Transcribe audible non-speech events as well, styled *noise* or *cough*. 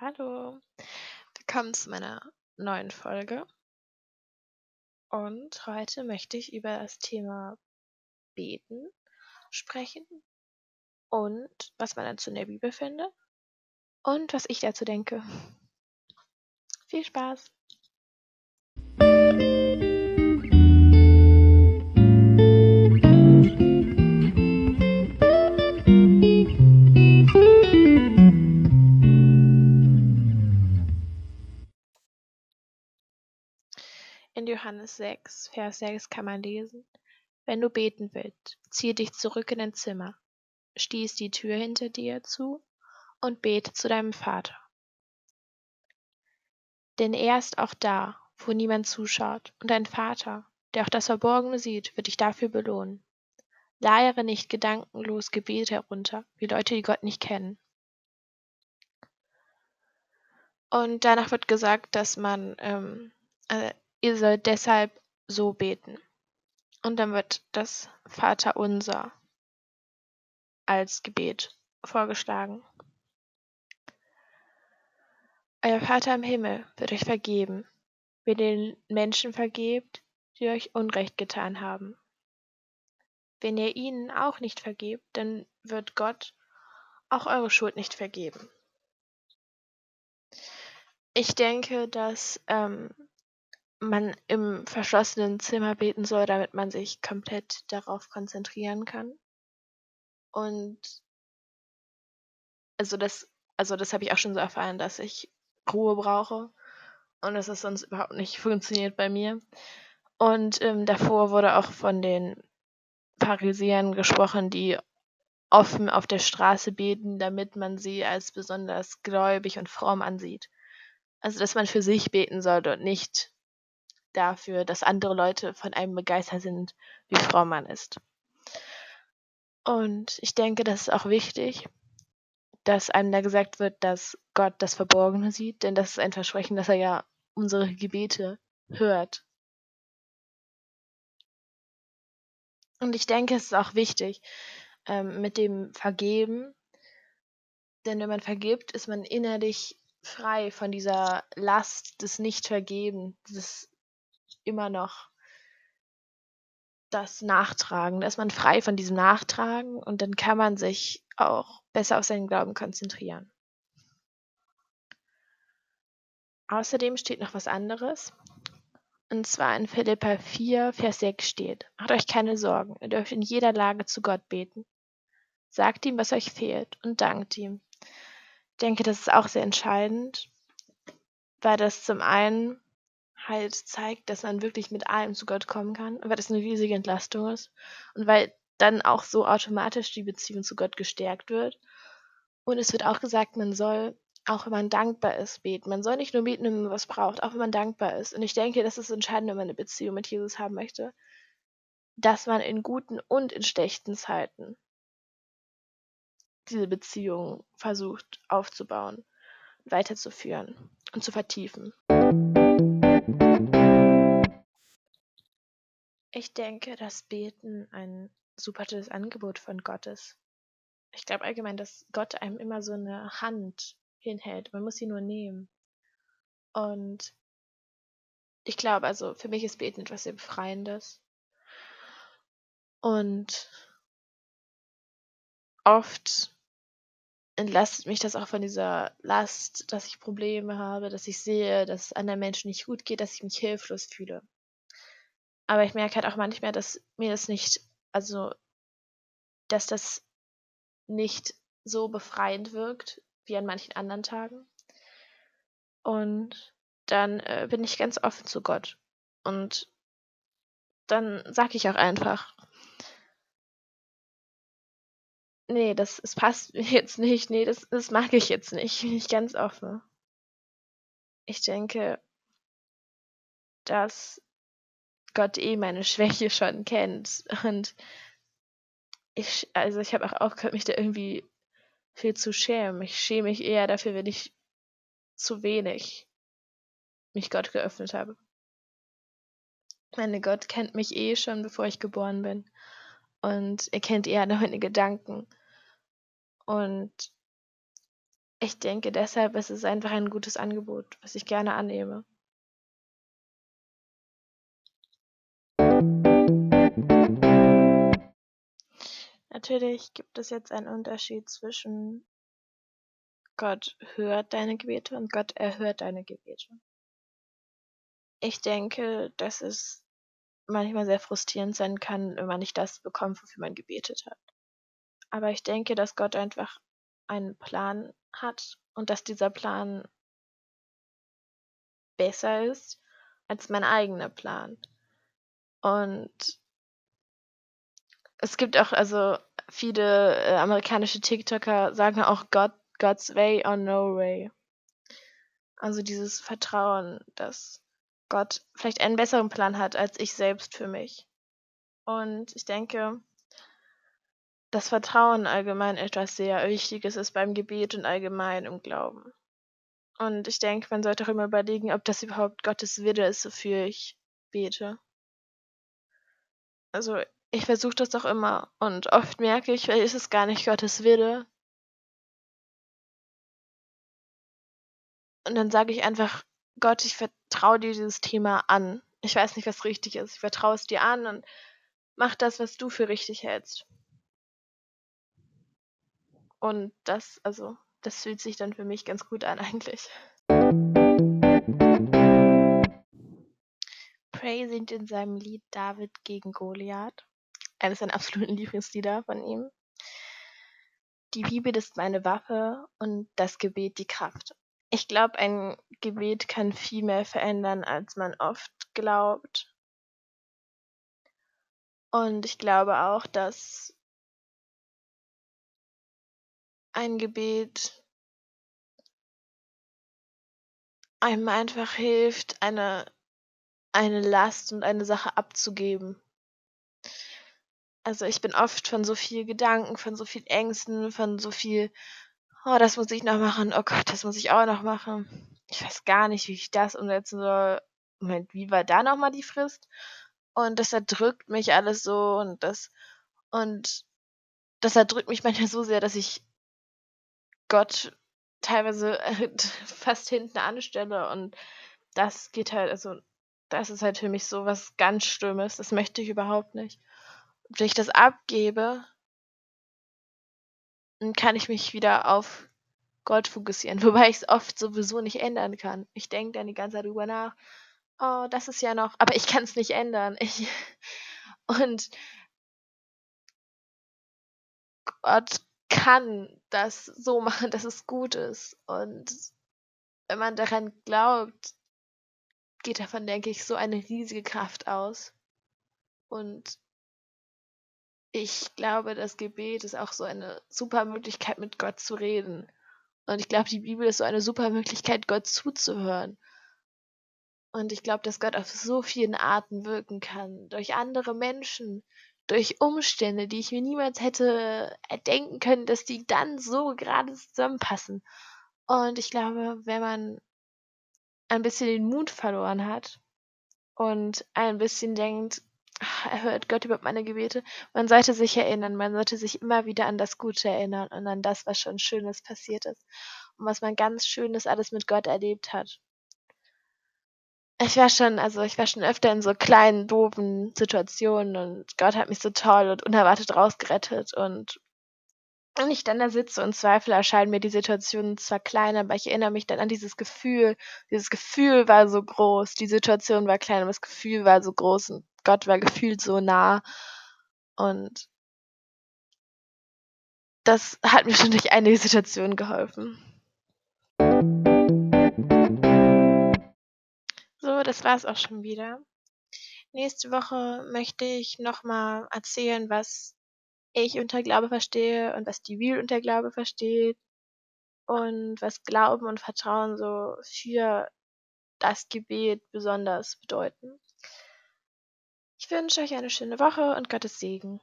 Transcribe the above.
Hallo, willkommen zu meiner neuen Folge. Und heute möchte ich über das Thema Beten sprechen und was man dazu in der Bibel findet und was ich dazu denke. Viel Spaß! Johannes 6, Vers 6 kann man lesen, wenn du beten willst, ziehe dich zurück in dein Zimmer, stieß die Tür hinter dir zu und bete zu deinem Vater. Denn er ist auch da, wo niemand zuschaut, und dein Vater, der auch das Verborgene sieht, wird dich dafür belohnen. Leiere nicht gedankenlos Gebet herunter, wie Leute, die Gott nicht kennen. Und danach wird gesagt, dass man ähm, äh, ihr sollt deshalb so beten. Und dann wird das Vaterunser als Gebet vorgeschlagen. Euer Vater im Himmel wird euch vergeben, ihr den Menschen vergebt, die euch Unrecht getan haben. Wenn ihr ihnen auch nicht vergebt, dann wird Gott auch eure Schuld nicht vergeben. Ich denke, dass ähm, man im verschlossenen Zimmer beten soll, damit man sich komplett darauf konzentrieren kann. Und also das, also das habe ich auch schon so erfahren, dass ich Ruhe brauche und dass es sonst überhaupt nicht funktioniert bei mir. Und ähm, davor wurde auch von den Pharisäern gesprochen, die offen auf der Straße beten, damit man sie als besonders gläubig und fromm ansieht. Also dass man für sich beten sollte und nicht dafür, dass andere Leute von einem begeistert sind, wie fromm man ist. Und ich denke, das ist auch wichtig, dass einem da gesagt wird, dass Gott das Verborgene sieht, denn das ist ein Versprechen, dass er ja unsere Gebete hört. Und ich denke, es ist auch wichtig ähm, mit dem Vergeben, denn wenn man vergibt, ist man innerlich frei von dieser Last des Nichtvergeben, des immer noch das Nachtragen. Da ist man frei von diesem Nachtragen und dann kann man sich auch besser auf seinen Glauben konzentrieren. Außerdem steht noch was anderes. Und zwar in Philippa 4, Vers 6 steht, macht euch keine Sorgen, ihr dürft in jeder Lage zu Gott beten. Sagt ihm, was euch fehlt und dankt ihm. Ich denke, das ist auch sehr entscheidend, weil das zum einen halt zeigt, dass man wirklich mit allem zu Gott kommen kann, weil das eine riesige Entlastung ist und weil dann auch so automatisch die Beziehung zu Gott gestärkt wird. Und es wird auch gesagt, man soll, auch wenn man dankbar ist, beten. Man soll nicht nur beten, wenn man was braucht, auch wenn man dankbar ist. Und ich denke, das ist entscheidend, wenn man eine Beziehung mit Jesus haben möchte, dass man in guten und in schlechten Zeiten diese Beziehung versucht aufzubauen, weiterzuführen und zu vertiefen. Ich denke, dass Beten ein super tolles Angebot von Gott ist. Ich glaube allgemein, dass Gott einem immer so eine Hand hinhält. Man muss sie nur nehmen. Und ich glaube, also für mich ist Beten etwas sehr Befreiendes. Und oft entlastet mich das auch von dieser Last, dass ich Probleme habe, dass ich sehe, dass es anderen Menschen nicht gut geht, dass ich mich hilflos fühle. Aber ich merke halt auch manchmal, dass mir das nicht, also, dass das nicht so befreiend wirkt wie an manchen anderen Tagen. Und dann äh, bin ich ganz offen zu Gott. Und dann sage ich auch einfach, nee, das, das passt *laughs* jetzt nicht, nee, das, das mag ich jetzt nicht, bin ich ganz offen. Ich denke, dass Gott eh meine Schwäche schon kennt. Und ich, also ich habe auch aufgehört, mich da irgendwie viel zu schämen. Ich schäme mich eher dafür, wenn ich zu wenig mich Gott geöffnet habe. Meine Gott kennt mich eh schon, bevor ich geboren bin. Und er kennt eher *laughs* meine Gedanken. Und ich denke, deshalb ist es einfach ein gutes Angebot, was ich gerne annehme. Natürlich gibt es jetzt einen Unterschied zwischen Gott hört deine Gebete und Gott erhört deine Gebete. Ich denke, dass es manchmal sehr frustrierend sein kann, wenn man nicht das bekommt, wofür man gebetet hat. Aber ich denke, dass Gott einfach einen Plan hat und dass dieser Plan besser ist als mein eigener Plan. Und es gibt auch, also viele äh, amerikanische TikToker sagen auch God, God's way or no way. Also dieses Vertrauen, dass Gott vielleicht einen besseren Plan hat als ich selbst für mich. Und ich denke, dass Vertrauen allgemein etwas sehr Wichtiges ist beim Gebet und allgemein im Glauben. Und ich denke, man sollte auch immer überlegen, ob das überhaupt Gottes Wille ist, wofür ich bete. Also ich versuche das auch immer und oft merke ich, ist es gar nicht Gottes Wille. Und dann sage ich einfach, Gott, ich vertraue dir dieses Thema an. Ich weiß nicht, was richtig ist. Ich vertraue es dir an und mach das, was du für richtig hältst. Und das, also, das fühlt sich dann für mich ganz gut an eigentlich. Prey singt in seinem Lied David gegen Goliath. Eines seiner absoluten *laughs* Lieblingslieder von ihm. Die Bibel ist meine Waffe und das Gebet die Kraft. Ich glaube, ein Gebet kann viel mehr verändern, als man oft glaubt. Und ich glaube auch, dass ein Gebet einem einfach hilft, eine, eine Last und eine Sache abzugeben. Also ich bin oft von so viel Gedanken, von so viel Ängsten, von so viel oh, das muss ich noch machen, oh Gott, das muss ich auch noch machen. Ich weiß gar nicht, wie ich das umsetzen soll. Moment, wie war da nochmal die Frist? Und das erdrückt mich alles so und das, und das erdrückt mich manchmal so sehr, dass ich Gott teilweise *laughs* fast hinten anstelle und das geht halt, also das ist halt für mich so was ganz Schlimmes. Das möchte ich überhaupt nicht. Wenn ich das abgebe, dann kann ich mich wieder auf Gott fokussieren, *laughs* wobei ich es oft sowieso nicht ändern kann. Ich denke dann die ganze Zeit drüber nach, oh, das ist ja noch, aber ich kann es nicht ändern. Ich, *laughs* und Gott kann das so machen, *laughs* dass es gut ist. Und wenn man daran glaubt, geht davon, denke ich, so eine riesige Kraft aus. Und ich glaube, das Gebet ist auch so eine super Möglichkeit, mit Gott zu reden. Und ich glaube, die Bibel ist so eine super Möglichkeit, Gott zuzuhören. Und ich glaube, dass Gott auf so vielen Arten wirken kann. Durch andere Menschen, durch Umstände, die ich mir niemals hätte erdenken können, dass die dann so gerade zusammenpassen. Und ich glaube, wenn man ein bisschen den Mut verloren hat und ein bisschen denkt, erhört Gott überhaupt meine Gebete? Man sollte sich erinnern, man sollte sich immer wieder an das Gute erinnern und an das, was schon Schönes passiert ist und was man ganz Schönes alles mit Gott erlebt hat. Ich war schon, also ich war schon öfter in so kleinen, doofen Situationen und Gott hat mich so toll und unerwartet rausgerettet und wenn ich dann da sitze und Zweifel erscheinen mir die Situation zwar klein, aber ich erinnere mich dann an dieses Gefühl. Dieses Gefühl war so groß, die Situation war klein, aber das Gefühl war so groß und Gott war gefühlt so nah. Und das hat mir schon durch einige Situationen geholfen. So, das war es auch schon wieder. Nächste Woche möchte ich nochmal erzählen, was ich unter Glaube verstehe und was die Bibel unter Glaube versteht und was Glauben und Vertrauen so für das Gebet besonders bedeuten. Ich wünsche euch eine schöne Woche und Gottes Segen.